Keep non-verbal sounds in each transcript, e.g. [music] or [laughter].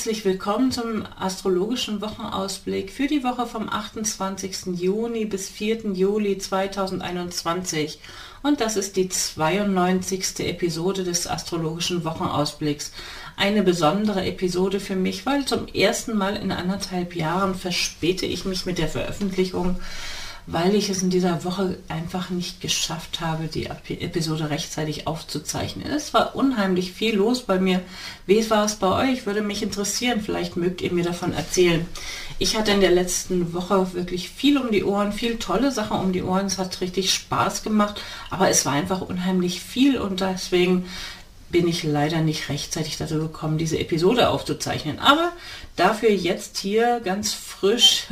Herzlich willkommen zum astrologischen Wochenausblick für die Woche vom 28. Juni bis 4. Juli 2021. Und das ist die 92. Episode des astrologischen Wochenausblicks. Eine besondere Episode für mich, weil zum ersten Mal in anderthalb Jahren verspäte ich mich mit der Veröffentlichung weil ich es in dieser Woche einfach nicht geschafft habe, die Episode rechtzeitig aufzuzeichnen. Es war unheimlich viel los bei mir. Wie war es bei euch? Würde mich interessieren. Vielleicht mögt ihr mir davon erzählen. Ich hatte in der letzten Woche wirklich viel um die Ohren, viel tolle Sachen um die Ohren. Es hat richtig Spaß gemacht, aber es war einfach unheimlich viel und deswegen bin ich leider nicht rechtzeitig dazu gekommen, diese Episode aufzuzeichnen. Aber dafür jetzt hier ganz frisch,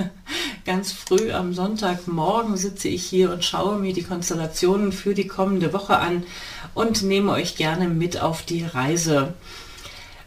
ganz früh am Sonntagmorgen sitze ich hier und schaue mir die Konstellationen für die kommende Woche an und nehme euch gerne mit auf die Reise.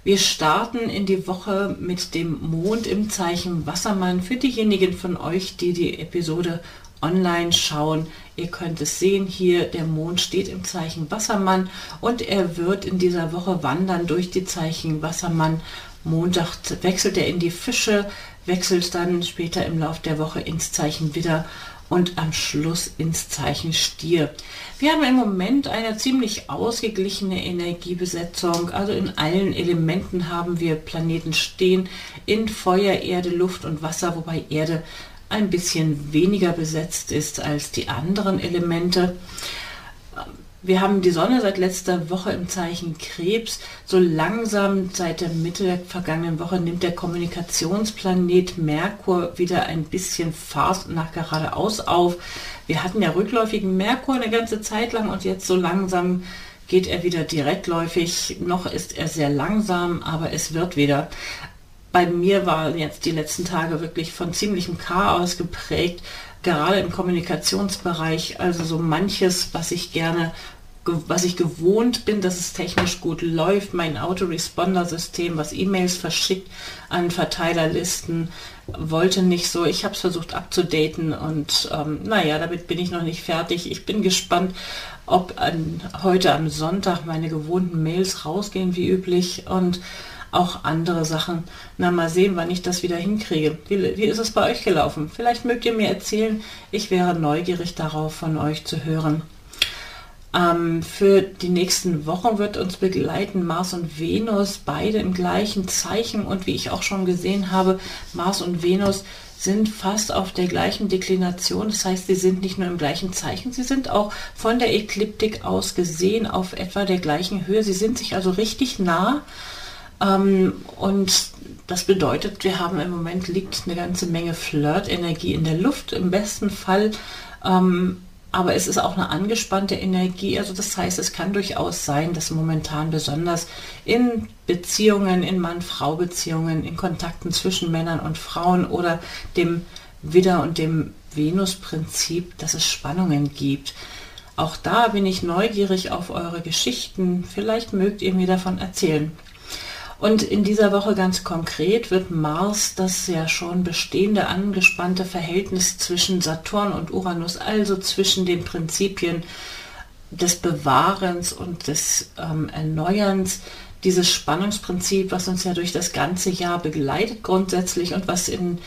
Wir starten in die Woche mit dem Mond im Zeichen Wassermann. Für diejenigen von euch, die die Episode online schauen. Ihr könnt es sehen hier, der Mond steht im Zeichen Wassermann und er wird in dieser Woche wandern durch die Zeichen Wassermann. Montag wechselt er in die Fische, wechselt dann später im Laufe der Woche ins Zeichen Widder und am Schluss ins Zeichen Stier. Wir haben im Moment eine ziemlich ausgeglichene Energiebesetzung. Also in allen Elementen haben wir Planeten stehen in Feuer, Erde, Luft und Wasser, wobei Erde ein bisschen weniger besetzt ist als die anderen Elemente. Wir haben die Sonne seit letzter Woche im Zeichen Krebs. So langsam seit der Mitte der vergangenen Woche nimmt der Kommunikationsplanet Merkur wieder ein bisschen Fahrt nach geradeaus auf. Wir hatten ja rückläufigen Merkur eine ganze Zeit lang und jetzt so langsam geht er wieder direktläufig. Noch ist er sehr langsam, aber es wird wieder bei mir waren jetzt die letzten Tage wirklich von ziemlichem Chaos geprägt, gerade im Kommunikationsbereich. Also so manches, was ich gerne was ich gewohnt bin, dass es technisch gut läuft, mein Autoresponder-System, was E-Mails verschickt an Verteilerlisten, wollte nicht so. Ich habe es versucht abzudaten und ähm, naja, damit bin ich noch nicht fertig. Ich bin gespannt, ob an, heute am Sonntag meine gewohnten Mails rausgehen wie üblich und auch andere Sachen. Na, mal sehen, wann ich das wieder hinkriege. Wie, wie ist es bei euch gelaufen? Vielleicht mögt ihr mir erzählen. Ich wäre neugierig darauf, von euch zu hören. Ähm, für die nächsten Wochen wird uns begleiten Mars und Venus, beide im gleichen Zeichen. Und wie ich auch schon gesehen habe, Mars und Venus sind fast auf der gleichen Deklination. Das heißt, sie sind nicht nur im gleichen Zeichen, sie sind auch von der Ekliptik aus gesehen auf etwa der gleichen Höhe. Sie sind sich also richtig nah. Ähm, und das bedeutet, wir haben im Moment liegt eine ganze Menge Flirt-Energie in der Luft, im besten Fall. Ähm, aber es ist auch eine angespannte Energie. Also das heißt, es kann durchaus sein, dass momentan besonders in Beziehungen, in Mann-Frau-Beziehungen, in Kontakten zwischen Männern und Frauen oder dem Widder und dem Venus-Prinzip, dass es Spannungen gibt. Auch da bin ich neugierig auf eure Geschichten. Vielleicht mögt ihr mir davon erzählen. Und in dieser Woche ganz konkret wird Mars das ja schon bestehende angespannte Verhältnis zwischen Saturn und Uranus, also zwischen den Prinzipien des Bewahrens und des ähm, Erneuerns, dieses Spannungsprinzip, was uns ja durch das ganze Jahr begleitet grundsätzlich und was in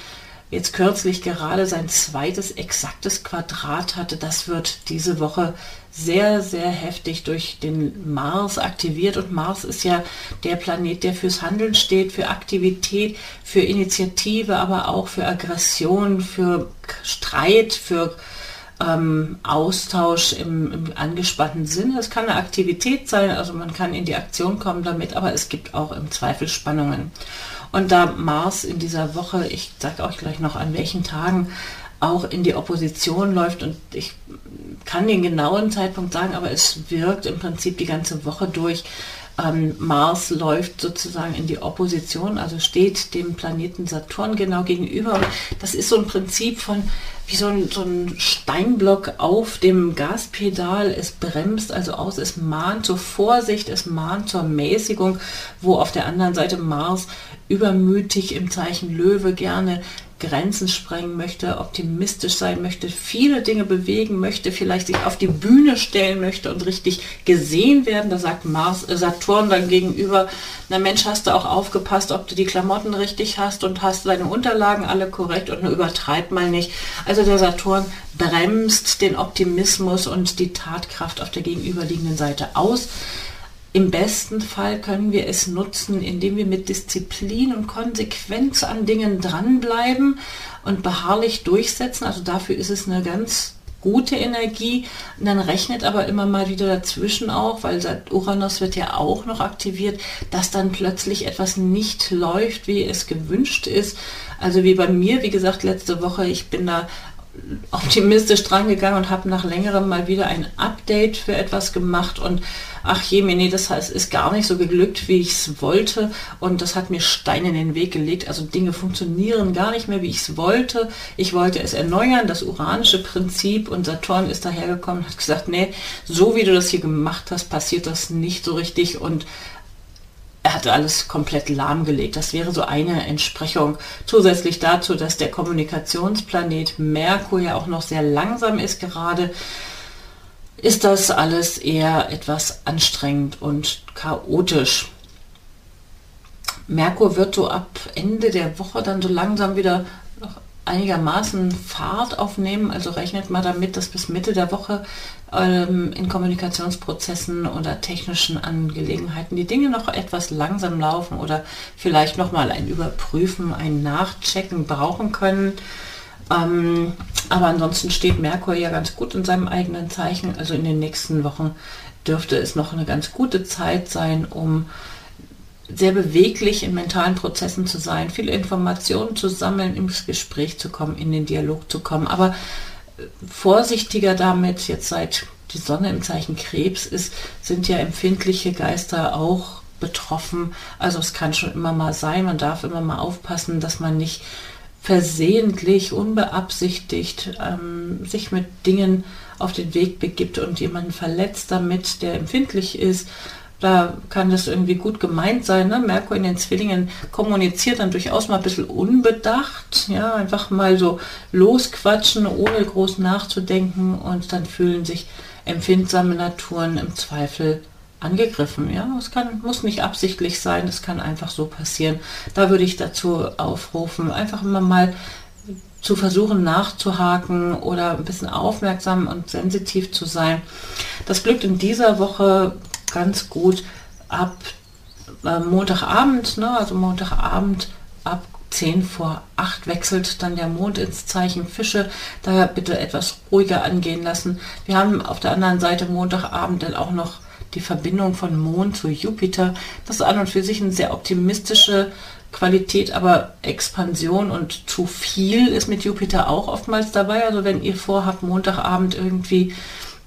jetzt kürzlich gerade sein zweites exaktes Quadrat hatte, das wird diese Woche sehr, sehr heftig durch den Mars aktiviert. Und Mars ist ja der Planet, der fürs Handeln steht, für Aktivität, für Initiative, aber auch für Aggression, für Streit, für ähm, Austausch im, im angespannten Sinne. Es kann eine Aktivität sein, also man kann in die Aktion kommen damit, aber es gibt auch im Zweifel Spannungen. Und da Mars in dieser Woche, ich sage euch gleich noch an welchen Tagen, auch in die Opposition läuft und ich kann den genauen Zeitpunkt sagen, aber es wirkt im Prinzip die ganze Woche durch. Ähm, Mars läuft sozusagen in die Opposition, also steht dem Planeten Saturn genau gegenüber. das ist so ein Prinzip von wie so ein, so ein Steinblock auf dem Gaspedal. Es bremst also aus, es mahnt zur Vorsicht, es mahnt zur Mäßigung, wo auf der anderen Seite Mars übermütig im Zeichen Löwe gerne Grenzen sprengen möchte, optimistisch sein möchte, viele Dinge bewegen möchte, vielleicht sich auf die Bühne stellen möchte und richtig gesehen werden. Da sagt Mars, äh, Saturn, dann gegenüber, na Mensch, hast du auch aufgepasst, ob du die Klamotten richtig hast und hast deine Unterlagen alle korrekt und übertreib mal nicht. Also der Saturn bremst den Optimismus und die Tatkraft auf der gegenüberliegenden Seite aus. Im besten Fall können wir es nutzen, indem wir mit Disziplin und Konsequenz an Dingen dranbleiben und beharrlich durchsetzen. Also dafür ist es eine ganz gute Energie. Und dann rechnet aber immer mal wieder dazwischen auch, weil Uranus wird ja auch noch aktiviert, dass dann plötzlich etwas nicht läuft, wie es gewünscht ist. Also wie bei mir, wie gesagt, letzte Woche, ich bin da optimistisch dran gegangen und habe nach längerem mal wieder ein Update für etwas gemacht und ach je, nee, das heißt, ist gar nicht so geglückt, wie ich es wollte und das hat mir Steine in den Weg gelegt. Also Dinge funktionieren gar nicht mehr, wie ich es wollte. Ich wollte es erneuern, das uranische Prinzip und Saturn ist dahergekommen und hat gesagt, nee, so wie du das hier gemacht hast, passiert das nicht so richtig und er hatte alles komplett lahmgelegt. Das wäre so eine Entsprechung. Zusätzlich dazu, dass der Kommunikationsplanet Merkur ja auch noch sehr langsam ist gerade, ist das alles eher etwas anstrengend und chaotisch. Merkur wird so ab Ende der Woche dann so langsam wieder einigermaßen Fahrt aufnehmen. Also rechnet mal damit, dass bis Mitte der Woche ähm, in Kommunikationsprozessen oder technischen Angelegenheiten die Dinge noch etwas langsam laufen oder vielleicht nochmal ein Überprüfen, ein Nachchecken brauchen können. Ähm, aber ansonsten steht Merkur ja ganz gut in seinem eigenen Zeichen. Also in den nächsten Wochen dürfte es noch eine ganz gute Zeit sein, um sehr beweglich in mentalen Prozessen zu sein, viele Informationen zu sammeln, ins Gespräch zu kommen, in den Dialog zu kommen. Aber äh, vorsichtiger damit, jetzt seit die Sonne im Zeichen Krebs ist, sind ja empfindliche Geister auch betroffen. Also es kann schon immer mal sein, man darf immer mal aufpassen, dass man nicht versehentlich, unbeabsichtigt ähm, sich mit Dingen auf den Weg begibt und jemanden verletzt damit, der empfindlich ist da kann das irgendwie gut gemeint sein. Ne? Merkur in den Zwillingen kommuniziert dann durchaus mal ein bisschen unbedacht, ja, einfach mal so losquatschen, ohne groß nachzudenken und dann fühlen sich empfindsame Naturen im Zweifel angegriffen. Ja, es kann, muss nicht absichtlich sein, es kann einfach so passieren. Da würde ich dazu aufrufen, einfach immer mal zu versuchen nachzuhaken oder ein bisschen aufmerksam und sensitiv zu sein. Das glückt in dieser Woche ganz gut ab äh, Montagabend, ne, also Montagabend ab 10 vor 8 wechselt dann der Mond ins Zeichen Fische. Daher bitte etwas ruhiger angehen lassen. Wir haben auf der anderen Seite Montagabend dann auch noch die Verbindung von Mond zu Jupiter. Das ist an und für sich eine sehr optimistische Qualität, aber Expansion und zu viel ist mit Jupiter auch oftmals dabei. Also wenn ihr vorhabt, Montagabend irgendwie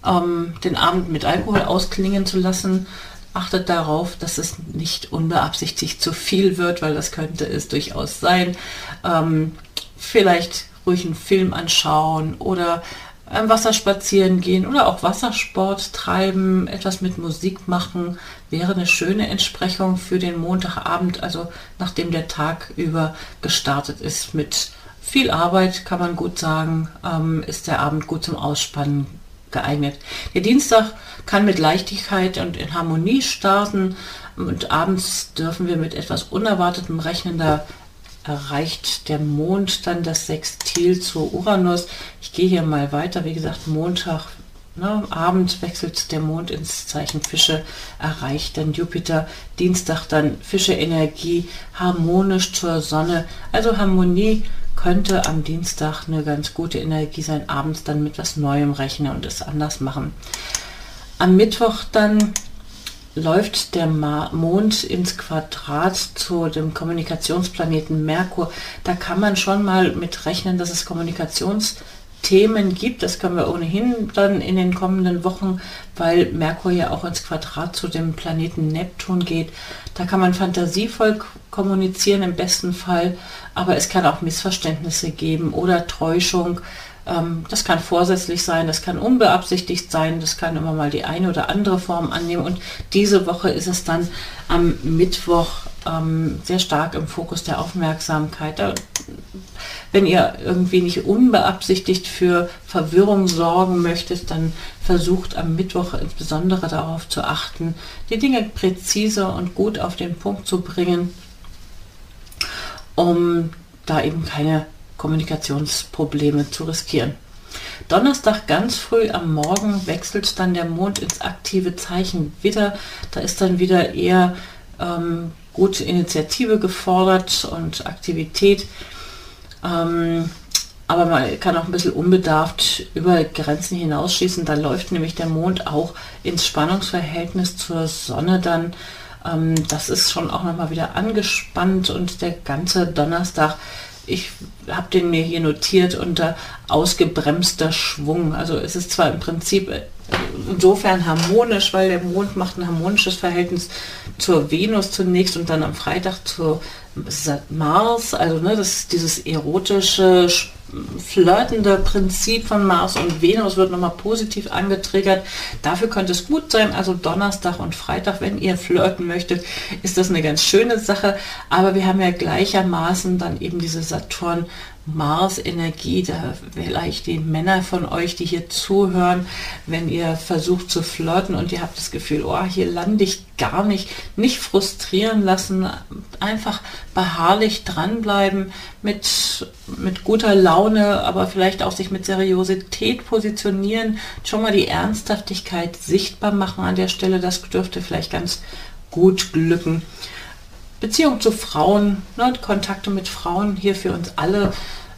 ähm, den Abend mit Alkohol ausklingen zu lassen. Achtet darauf, dass es nicht unbeabsichtigt zu viel wird, weil das könnte es durchaus sein. Ähm, vielleicht ruhig einen Film anschauen oder am Wasser spazieren gehen oder auch Wassersport treiben, etwas mit Musik machen, wäre eine schöne Entsprechung für den Montagabend, also nachdem der Tag über gestartet ist mit viel Arbeit, kann man gut sagen, ähm, ist der Abend gut zum Ausspannen geeignet. Der Dienstag kann mit Leichtigkeit und in Harmonie starten und abends dürfen wir mit etwas Unerwartetem rechnen. Da erreicht der Mond dann das Sextil zu Uranus. Ich gehe hier mal weiter. Wie gesagt, Montag, ne, Abend wechselt der Mond ins Zeichen Fische, erreicht dann Jupiter. Dienstag dann Fische Energie, harmonisch zur Sonne. Also Harmonie könnte am Dienstag eine ganz gute Energie sein, abends dann mit was Neuem rechnen und es anders machen. Am Mittwoch dann läuft der Mond ins Quadrat zu dem Kommunikationsplaneten Merkur. Da kann man schon mal mit rechnen, dass es Kommunikationsthemen gibt. Das können wir ohnehin dann in den kommenden Wochen, weil Merkur ja auch ins Quadrat zu dem Planeten Neptun geht. Da kann man fantasievoll kommunizieren im besten Fall, aber es kann auch Missverständnisse geben oder Täuschung Ähm, das kann vorsätzlich sein, das kann unbeabsichtigt sein, das kann immer mal die eine oder andere Form annehmen. Und diese Woche ist es dann am Mittwoch ähm, sehr stark im Fokus der Aufmerksamkeit. Da, wenn ihr irgendwie nicht unbeabsichtigt für Verwirrung sorgen möchtet, dann versucht am Mittwoch insbesondere darauf zu achten, die Dinge präzise und gut auf den Punkt zu bringen, um da eben keine Kommunikationsprobleme zu riskieren. Donnerstag ganz früh am Morgen wechselt dann der Mond ins aktive Zeichen Widder. Da ist dann wieder eher ähm, gute Initiative gefordert und Aktivität. Ähm, aber man kann auch ein bisschen unbedarft über Grenzen hinausschießen. Da läuft nämlich der Mond auch ins Spannungsverhältnis zur Sonne dann. Ähm, das ist schon auch nochmal wieder angespannt und der ganze Donnerstag ich habe den mir hier notiert unter ausgebremster Schwung. Also es ist zwar im Prinzip äh, insofern harmonisch, weil der Mond macht ein harmonisches Verhältnis zur Venus zunächst und dann am Freitag zur Mars, also ne, das dieses erotische, flirtende Prinzip von Mars und Venus wird nochmal positiv angetriggert. Dafür könnte es gut sein, also Donnerstag und Freitag, wenn ihr flirten möchtet, ist das eine ganz schöne Sache. Aber wir haben ja gleichermaßen dann eben diese Saturn Mars-Energie, da vielleicht die Männer von euch, die hier zuhören, wenn ihr versucht zu flirten und ihr habt das Gefühl, oh, hier lande ich gar nicht, nicht frustrieren lassen, einfach beharrlich dranbleiben, mit, mit guter Laune, aber vielleicht auch sich mit Seriosität positionieren, schon mal die Ernsthaftigkeit sichtbar machen an der Stelle, das dürfte vielleicht ganz gut glücken. Beziehung zu Frauen, ne, Kontakte mit Frauen hier für uns alle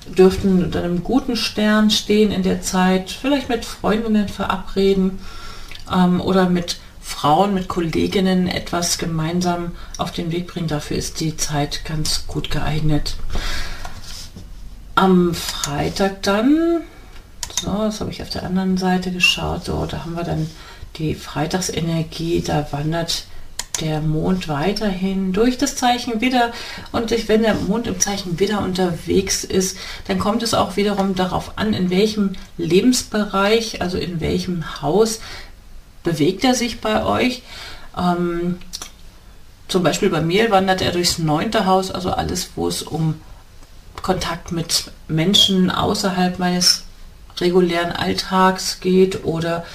dürften unter einem guten Stern stehen in der Zeit, vielleicht mit Freundinnen verabreden ähm, oder mit Frauen, mit Kolleginnen etwas gemeinsam auf den Weg bringen. Dafür ist die Zeit ganz gut geeignet. Am Freitag dann, so, das habe ich auf der anderen Seite geschaut, so, da haben wir dann die Freitagsenergie, da wandert der Mond weiterhin durch das Zeichen Widder und wenn der Mond im Zeichen Widder unterwegs ist, dann kommt es auch wiederum darauf an, in welchem Lebensbereich, also in welchem Haus bewegt er sich bei euch. Ähm, zum Beispiel bei mir wandert er durchs neunte Haus, also alles, wo es um Kontakt mit Menschen außerhalb meines regulären Alltags geht oder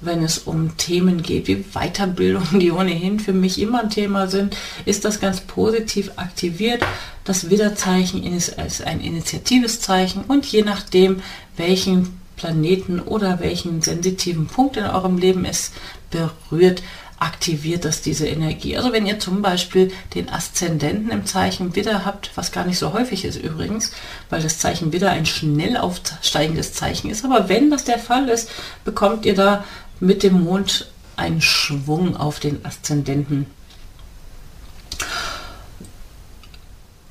wenn es um Themen geht wie Weiterbildung, [laughs] die ohnehin für mich immer ein Thema sind, ist das ganz positiv aktiviert. Das Widerzeichen ist ein initiatives Zeichen und je nachdem, welchen Planeten oder welchen sensitiven Punkt in eurem Leben es berührt, aktiviert das diese Energie. Also wenn ihr zum Beispiel den Aszendenten im Zeichen Widder habt, was gar nicht so häufig ist übrigens, weil das Zeichen Widder ein schnell aufsteigendes Zeichen ist, aber wenn das der Fall ist, bekommt ihr da mit dem Mond einen Schwung auf den Aszendenten.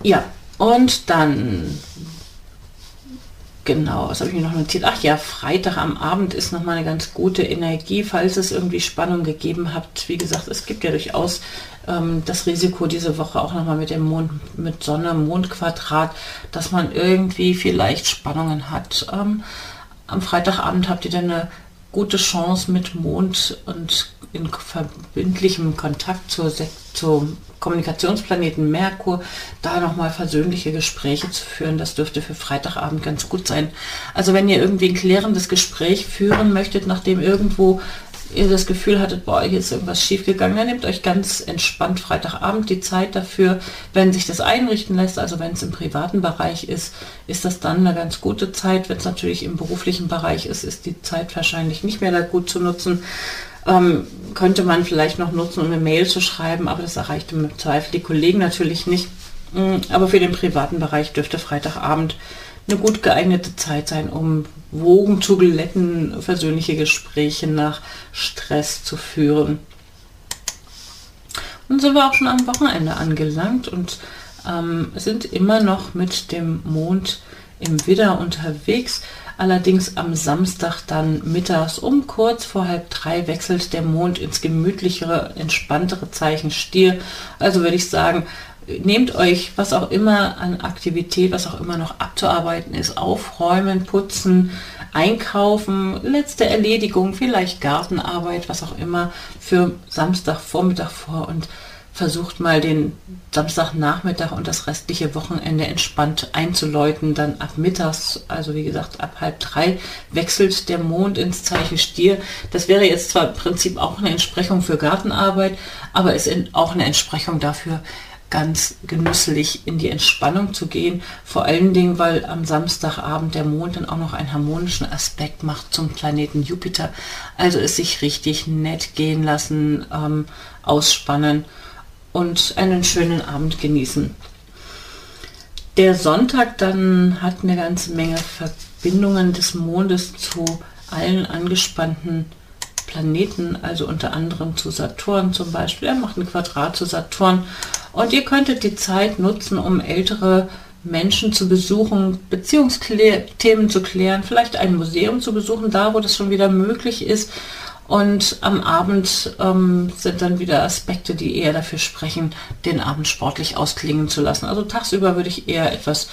Ja, und dann, genau, was habe ich mir noch notiert? Ach ja, Freitag am Abend ist nochmal eine ganz gute Energie, falls es irgendwie Spannung gegeben habt. Wie gesagt, es gibt ja durchaus ähm, das Risiko diese Woche auch nochmal mit dem Mond, mit Sonne, Mondquadrat, dass man irgendwie vielleicht Spannungen hat. Ähm, am Freitagabend habt ihr dann eine gute Chance mit Mond und in verbindlichem Kontakt zur, zum Kommunikationsplaneten Merkur, da nochmal versöhnliche Gespräche zu führen. Das dürfte für Freitagabend ganz gut sein. Also wenn ihr irgendwie ein klärendes Gespräch führen möchtet, nachdem irgendwo ihr das Gefühl hattet, boah, hier ist irgendwas schiefgegangen, dann nehmt euch ganz entspannt Freitagabend die Zeit dafür. Wenn sich das einrichten lässt, also wenn es im privaten Bereich ist, ist das dann eine ganz gute Zeit. Wenn es natürlich im beruflichen Bereich ist, ist die Zeit wahrscheinlich nicht mehr da gut zu nutzen. Ähm, könnte man vielleicht noch nutzen, um eine Mail zu schreiben, aber das erreicht im Zweifel die Kollegen natürlich nicht. Mm, aber für den privaten Bereich dürfte Freitagabend eine gut geeignete Zeit sein, um Wogen zu glätten, versöhnliche Gespräche nach Stress zu führen. Und sind wir auch schon am Wochenende angelangt und ähm, sind immer noch mit dem Mond im Widder unterwegs. Allerdings am Samstag dann mittags um kurz vor halb drei wechselt der Mond ins gemütlichere, entspanntere Zeichen Stier. Also würde ich sagen, nehmt euch was auch immer an Aktivität, was auch immer noch abzuarbeiten ist, aufräumen, putzen, einkaufen, letzte Erledigung, vielleicht Gartenarbeit, was auch immer für Samstagvormittag vor und versucht mal den Samstagnachmittag und das restliche Wochenende entspannt einzuläuten. Dann ab mittags, also wie gesagt ab halb drei, wechselt der Mond ins Zeichen Stier. Das wäre jetzt zwar im Prinzip auch eine Entsprechung für Gartenarbeit, aber ist auch eine Entsprechung dafür, ganz genüsslich in die Entspannung zu gehen. Vor allen Dingen, weil am Samstagabend der Mond dann auch noch einen harmonischen Aspekt macht zum Planeten Jupiter. Also es sich richtig nett gehen lassen, ähm, ausspannen und einen schönen Abend genießen. Der Sonntag dann hat eine ganze Menge Verbindungen des Mondes zu allen angespannten Planeten, also unter anderem zu Saturn zum Beispiel. Er macht ein Quadrat zu Saturn und ihr könntet die Zeit nutzen, um ältere Menschen zu besuchen, Beziehungsthemen zu klären, vielleicht ein Museum zu besuchen, da wo das schon wieder möglich ist und am Abend ähm, sind dann wieder Aspekte, die eher dafür sprechen, den Abend sportlich ausklingen zu lassen. Also tagsüber würde ich eher etwas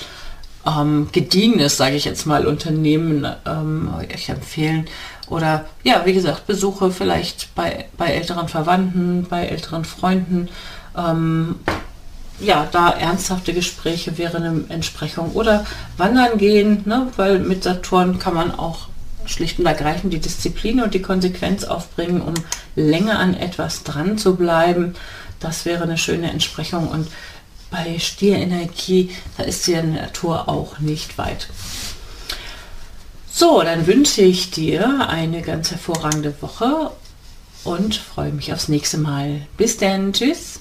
ähm, Gediegenes, sage ich jetzt mal, unternehmen, ähm, euch empfehlen. Oder ja, wie gesagt, Besuche vielleicht bei, bei älteren Verwandten, bei älteren Freunden. Ähm, ja, da ernsthafte Gespräche wäre eine Entsprechung. Oder wandern gehen, ne? weil mit Saturn kann man auch schlicht und ergreifend die Disziplin und die Konsequenz aufbringen, um länger an etwas dran zu bleiben. Das wäre eine schöne Entsprechung und bei Stierenergie, da ist die Natur auch nicht weit. So, dann wünsche ich dir eine ganz hervorragende Woche und freue mich aufs nächste Mal. Bis dann, tschüss.